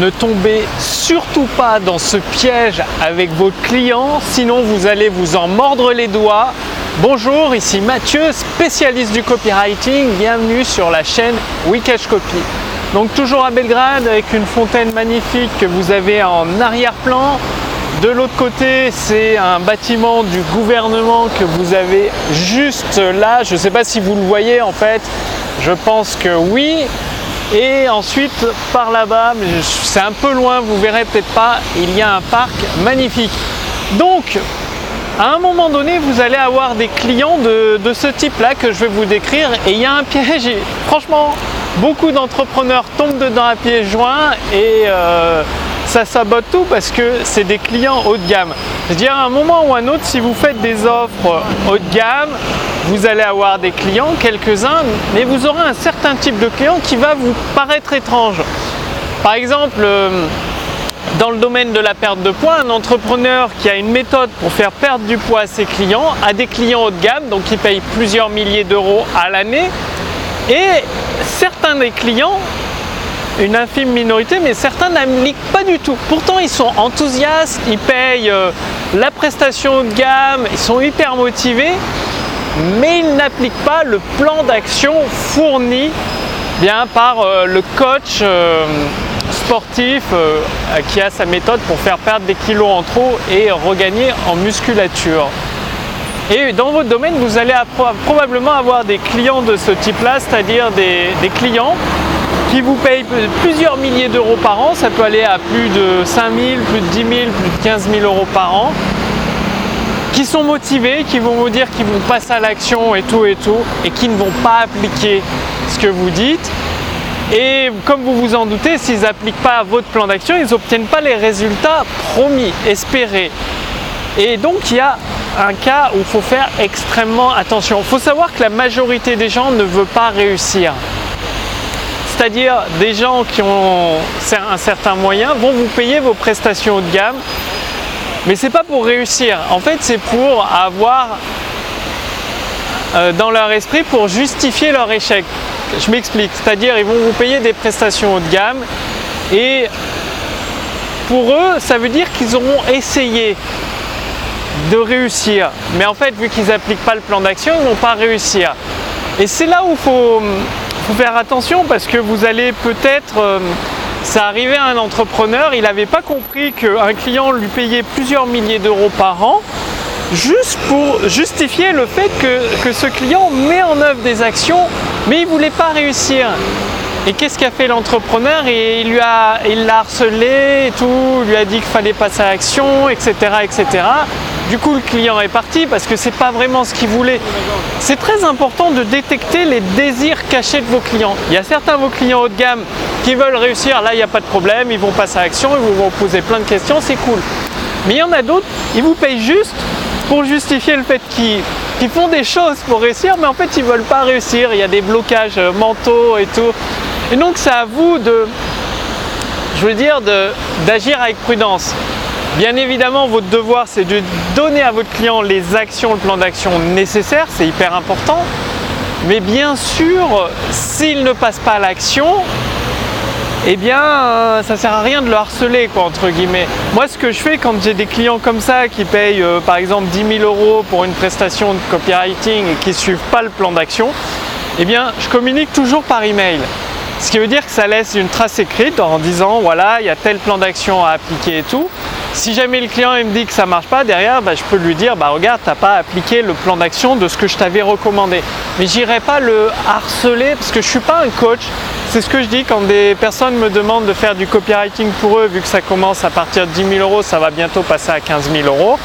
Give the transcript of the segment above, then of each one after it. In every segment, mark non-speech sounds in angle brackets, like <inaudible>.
Ne tombez surtout pas dans ce piège avec vos clients, sinon vous allez vous en mordre les doigts. Bonjour, ici Mathieu, spécialiste du copywriting. Bienvenue sur la chaîne Wikash Copy. Donc toujours à Belgrade avec une fontaine magnifique que vous avez en arrière-plan. De l'autre côté, c'est un bâtiment du gouvernement que vous avez juste là. Je ne sais pas si vous le voyez en fait. Je pense que oui. Et ensuite, par là-bas, c'est un peu loin, vous verrez peut-être pas, il y a un parc magnifique. Donc, à un moment donné, vous allez avoir des clients de, ce type-là que je vais vous décrire. Et il y a un piège. franchement, beaucoup d'entrepreneurs tombent dedans à pieds joints et euh, ça sabote tout parce que c'est des clients haut de gamme. Je dire, à un moment ou à un autre, si vous faites des offres haut de gamme, vous allez avoir des clients, quelques-uns, mais vous aurez un certain type de client qui va vous paraître étrange. Par exemple, euh, dans le domaine de la perte de poids, un entrepreneur qui a une méthode pour faire perdre du poids à ses clients a des clients haut de gamme, donc qui payent plusieurs milliers d'euros à l'année. Et certains des clients, une infime minorité, mais certains n'appliquent pas du tout. Pourtant, ils sont enthousiastes, ils payent euh, la prestation haut de gamme, ils sont hyper motivés, mais il n'applique pas le plan d'action fourni bien par euh, le coach euh, sportif qui a sa méthode pour faire perdre des kilos en trop et regagner en musculature. Et dans votre domaine, vous allez probablement avoir des clients de ce type-là, c'est-à-dire des, clients qui vous payent plusieurs milliers d'euros par an, ça peut aller à plus de 5 000, plus de 10 000, plus de 15 000 euros par an, qui sont motivés, qui vont vous dire qu'ils vont passer à l'action et tout et tout, et qui ne vont pas appliquer ce que vous dites. Et comme vous vous en doutez, s'ils n'appliquent pas votre plan d'action, ils n'obtiennent pas les résultats promis, espérés. Et donc il y a un cas où il faut faire extrêmement attention. Il faut savoir que la majorité des gens ne veut pas réussir. C'est-à-dire des gens qui ont un certain moyen vont vous payer vos prestations haut de gamme mais c'est pas pour réussir. En fait, c'est pour avoir euh, dans leur esprit pour justifier leur échec. Je m'explique. C'est-à-dire, ils vont vous payer des prestations haut de gamme et pour eux, ça veut dire qu'ils auront essayé de réussir. Mais en fait, vu qu'ils n'appliquent pas le plan d'action, ils ne vont pas réussir. Et c'est là où il faut, faire attention parce que vous allez peut-être euh, ça arrivait à un entrepreneur, il n'avait pas compris qu'un client lui payait plusieurs milliers d'euros par an juste pour justifier le fait que, ce client met en œuvre des actions, mais il ne voulait pas réussir. Et qu'est-ce qu'a fait l'entrepreneur? Il il l'a harcelé et tout, lui a dit qu'il fallait passer à l'action, etc., etc. Du coup, le client est parti parce que c'est pas vraiment ce qu'il voulait. C'est très important de détecter les désirs cachés de vos clients. Il y a certains de vos clients haut de gamme qui veulent réussir, là il n'y a pas de problème, ils vont passer à l'action, ils vont vous poser plein de questions, c'est cool. Mais il y en a d'autres, ils vous payent juste pour justifier le fait qu'ils font des choses pour réussir, mais en fait ils ne veulent pas réussir, il y a des blocages mentaux et tout. Et donc c'est à vous de, je veux dire, d'agir avec prudence. Bien évidemment, votre devoir, c'est de donner à votre client les actions, le plan d'action nécessaire, c'est hyper important. Mais bien sûr, s'il ne passe pas à l'action, eh bien, euh, ça sert à rien de le harceler, quoi, entre guillemets. Moi, ce que je fais quand j'ai des clients comme ça qui payent, euh, par exemple, 10 000 euros pour une prestation de copywriting et qui ne suivent pas le plan d'action, eh bien, je communique toujours par email. Ce qui veut dire que ça laisse une trace écrite en disant voilà, il y a tel plan d'action à appliquer et tout. Si jamais le client me dit que ça marche pas, derrière, bah, je peux lui dire bah regarde, tu n'as pas appliqué le plan d'action de ce que je t'avais recommandé. Mais j'irai pas le harceler parce que je suis pas un coach. C'est ce que je dis quand des personnes me demandent de faire du copywriting pour eux, vu que ça commence à partir de 10 000 euros, ça va bientôt passer à 15 000 euros.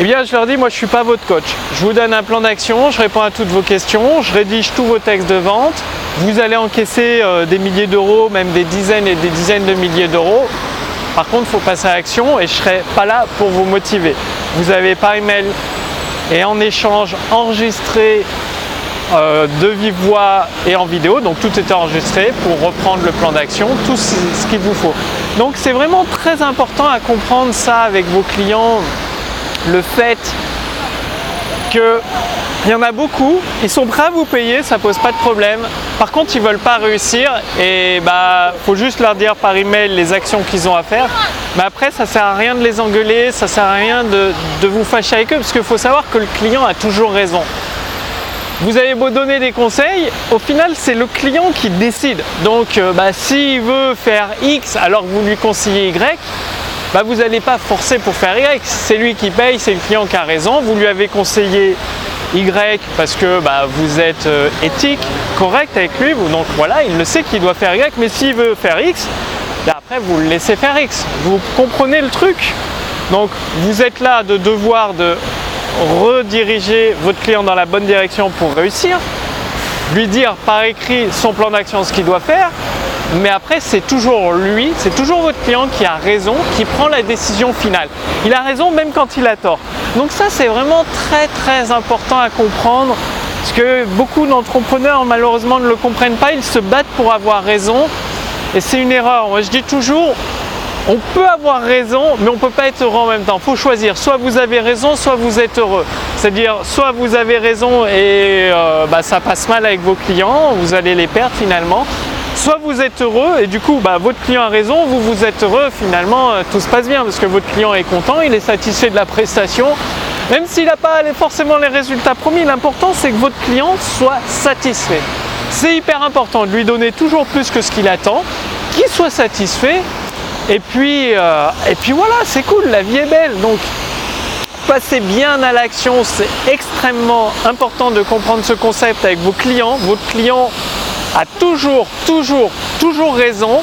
Eh bien, je leur dis, moi, je ne suis pas votre coach. Je vous donne un plan d'action, je réponds à toutes vos questions, je rédige tous vos textes de vente. Vous allez encaisser euh, des milliers d'euros, même des dizaines et des dizaines de milliers d'euros. Par contre, il faut passer à l'action et je ne serai pas là pour vous motiver. Vous avez par email et en échange enregistré euh, de vive voix et en vidéo, donc tout est enregistré pour reprendre le plan d'action, tout ce qu'il vous faut. Donc c'est vraiment très important à comprendre ça avec vos clients, le fait que Il y en a beaucoup, ils sont prêts à vous payer, ça pose pas de problème. Par contre, ils veulent pas réussir et bah faut juste leur dire par email les actions qu'ils ont à faire. Mais après, ça sert à rien de les engueuler, ça sert à rien de, de vous fâcher avec eux parce qu'il faut savoir que le client a toujours raison. Vous avez beau donner des conseils, au final c'est le client qui décide. Donc euh, bah, s'il veut faire X alors que vous lui conseillez Y, bah, vous n'allez pas forcer pour faire Y. C'est lui qui paye, c'est le client qui a raison. Vous lui avez conseillé Y parce que bah, vous êtes euh, éthique, correct avec lui. Donc voilà, il le sait qu'il doit faire Y, mais s'il veut faire X, bah, après vous le laissez faire X. Vous comprenez le truc Donc vous êtes là de devoir de rediriger votre client dans la bonne direction pour réussir, lui dire par écrit son plan d'action, ce qu'il doit faire, mais après c'est toujours lui, c'est toujours votre client qui a raison, qui prend la décision finale. Il a raison même quand il a tort. Donc ça c'est vraiment très très important à comprendre, parce que beaucoup d'entrepreneurs malheureusement ne le comprennent pas, ils se battent pour avoir raison, et c'est une erreur. Moi je dis toujours, on peut avoir raison, mais on ne peut pas être heureux en même temps. Il faut choisir. Soit vous avez raison, soit vous êtes heureux. C'est-à-dire, soit vous avez raison et euh, bah, ça passe mal avec vos clients, vous allez les perdre finalement. Soit vous êtes heureux et du coup, bah, votre client a raison, vous vous êtes heureux, finalement, euh, tout se passe bien parce que votre client est content, il est satisfait de la prestation. Même s'il n'a pas forcément les résultats promis, l'important c'est que votre client soit satisfait. C'est hyper important de lui donner toujours plus que ce qu'il attend, qu'il soit satisfait et puis, euh, et puis voilà, c'est cool, la vie est belle. Donc, passez bien à l'action. C'est extrêmement important de comprendre ce concept avec vos clients. Votre client a toujours, toujours, toujours raison.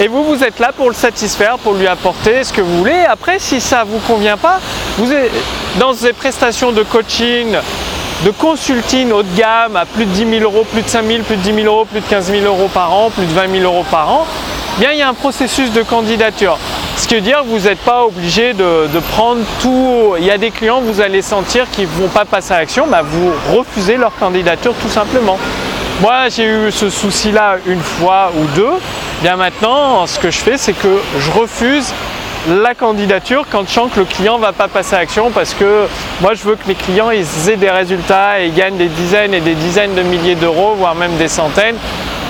Et vous, vous êtes là pour le satisfaire, pour lui apporter ce que vous voulez. Après, si ça ne vous convient pas, vous êtes dans des prestations de coaching, de consulting haut de gamme à plus de 10 000 euros, plus de 5 000, plus de 10 000 euros, plus de 15 000 euros par an, plus de 20 000 euros par an, bien il y a un processus de candidature. Ce qui veut dire que vous n'êtes pas obligé de, prendre tout. Il y a des clients, vous allez sentir qu'ils ne vont pas passer à l'action, bah vous refusez leur candidature tout simplement. Moi, j'ai eu ce souci-là une fois ou deux. Bien maintenant, ce que je fais, c'est que je refuse la candidature quand je sens que le client ne va pas passer à l'action parce que moi je veux que mes clients ils aient des résultats et gagnent des dizaines et des dizaines de milliers d'euros, voire même des centaines.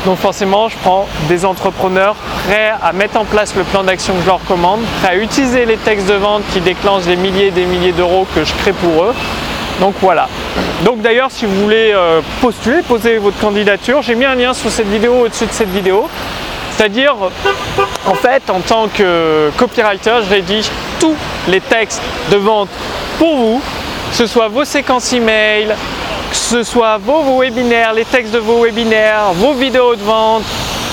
Donc forcément, je prends des entrepreneurs prêts à mettre en place le plan d'action que je leur commande, prêts à utiliser les textes de vente qui déclenchent des milliers et des milliers d'euros que je crée pour eux. Donc voilà. Donc d'ailleurs, si vous voulez euh, postuler, poser votre candidature, j'ai mis un lien sous cette vidéo au-dessus de cette vidéo. C'est-à-dire, en fait, en tant que copywriter, je rédige tous les textes de vente pour vous, que ce soit vos séquences email, que ce soit vos, webinaires, les textes de vos webinaires, vos vidéos de vente,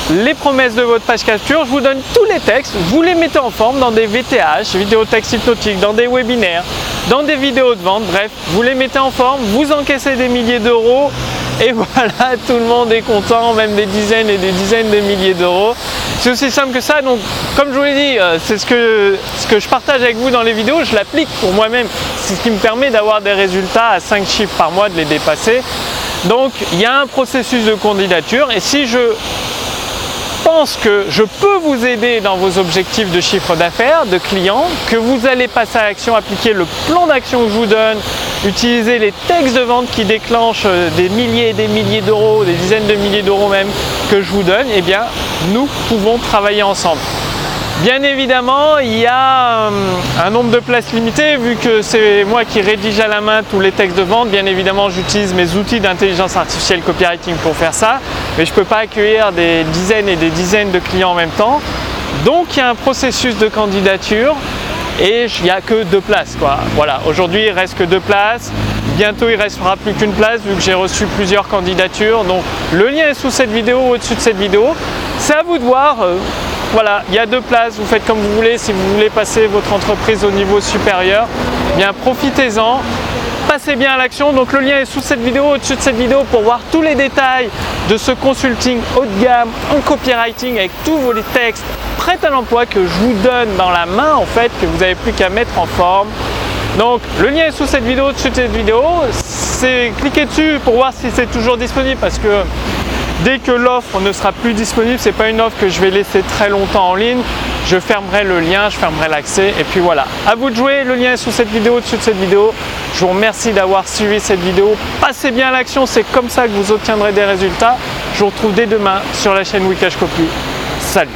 les promesses de votre page capture, je vous donne tous les textes, vous les mettez en forme dans des VTH, vidéos textes hypnotiques, dans des webinaires, dans des vidéos de vente, bref, vous les mettez en forme, vous encaissez des milliers d'euros et <laughs> voilà, tout le monde est content, même des dizaines et des dizaines de milliers d'euros. C'est aussi simple que ça, donc comme je vous l'ai dit, euh, c'est ce que, ce que je partage avec vous dans les vidéos, je l'applique pour moi-même. C'est ce qui me permet d'avoir des résultats à 5 chiffres par mois, de les dépasser. Donc il y a un processus de candidature et si je pense que je peux vous aider dans vos objectifs de chiffre d'affaires, de clients, que vous allez passer à l'action, appliquer le plan d'action que je vous donne, utiliser les textes de vente qui déclenchent euh, des milliers et des milliers d'euros, des dizaines de milliers d'euros même que je vous donne, eh bien nous pouvons travailler ensemble. Bien évidemment, il y a euh, un nombre de places limitées, vu que c'est moi qui rédige à la main tous les textes de vente. Bien évidemment, j'utilise mes outils d'intelligence artificielle copywriting pour faire ça, mais je ne peux pas accueillir des dizaines et des dizaines de clients en même temps. Donc, il y a un processus de candidature et il n'y a que deux places. Voilà, aujourd'hui, il reste que deux places. Bientôt, il ne restera plus qu'une place vu que j'ai reçu plusieurs candidatures. Donc, le lien est sous cette vidéo ou au-dessus de cette vidéo. C'est à vous de voir. Euh, voilà, il y a deux places, vous faites comme vous voulez. Si vous voulez passer votre entreprise au niveau supérieur, bien profitez-en. Passez bien à l'action. Donc le lien est sous cette vidéo, au-dessus de cette vidéo pour voir tous les détails de ce consulting haut de gamme en copywriting avec tous vos textes prêts à l'emploi que je vous donne dans la main en fait, que vous n'avez plus qu'à mettre en forme. Donc le lien est sous cette vidéo, au-dessus de cette vidéo. C'est cliquez dessus pour voir si c'est toujours disponible parce que Dès que l'offre ne sera plus disponible, ce n'est pas une offre que je vais laisser très longtemps en ligne. Je fermerai le lien, je fermerai l'accès et puis voilà. À vous de jouer, le lien est sous cette vidéo, au-dessus de cette vidéo. Je vous remercie d'avoir suivi cette vidéo. Passez bien à l'action, c'est comme ça que vous obtiendrez des résultats. Je vous retrouve dès demain sur la chaîne Wikash Copy. Salut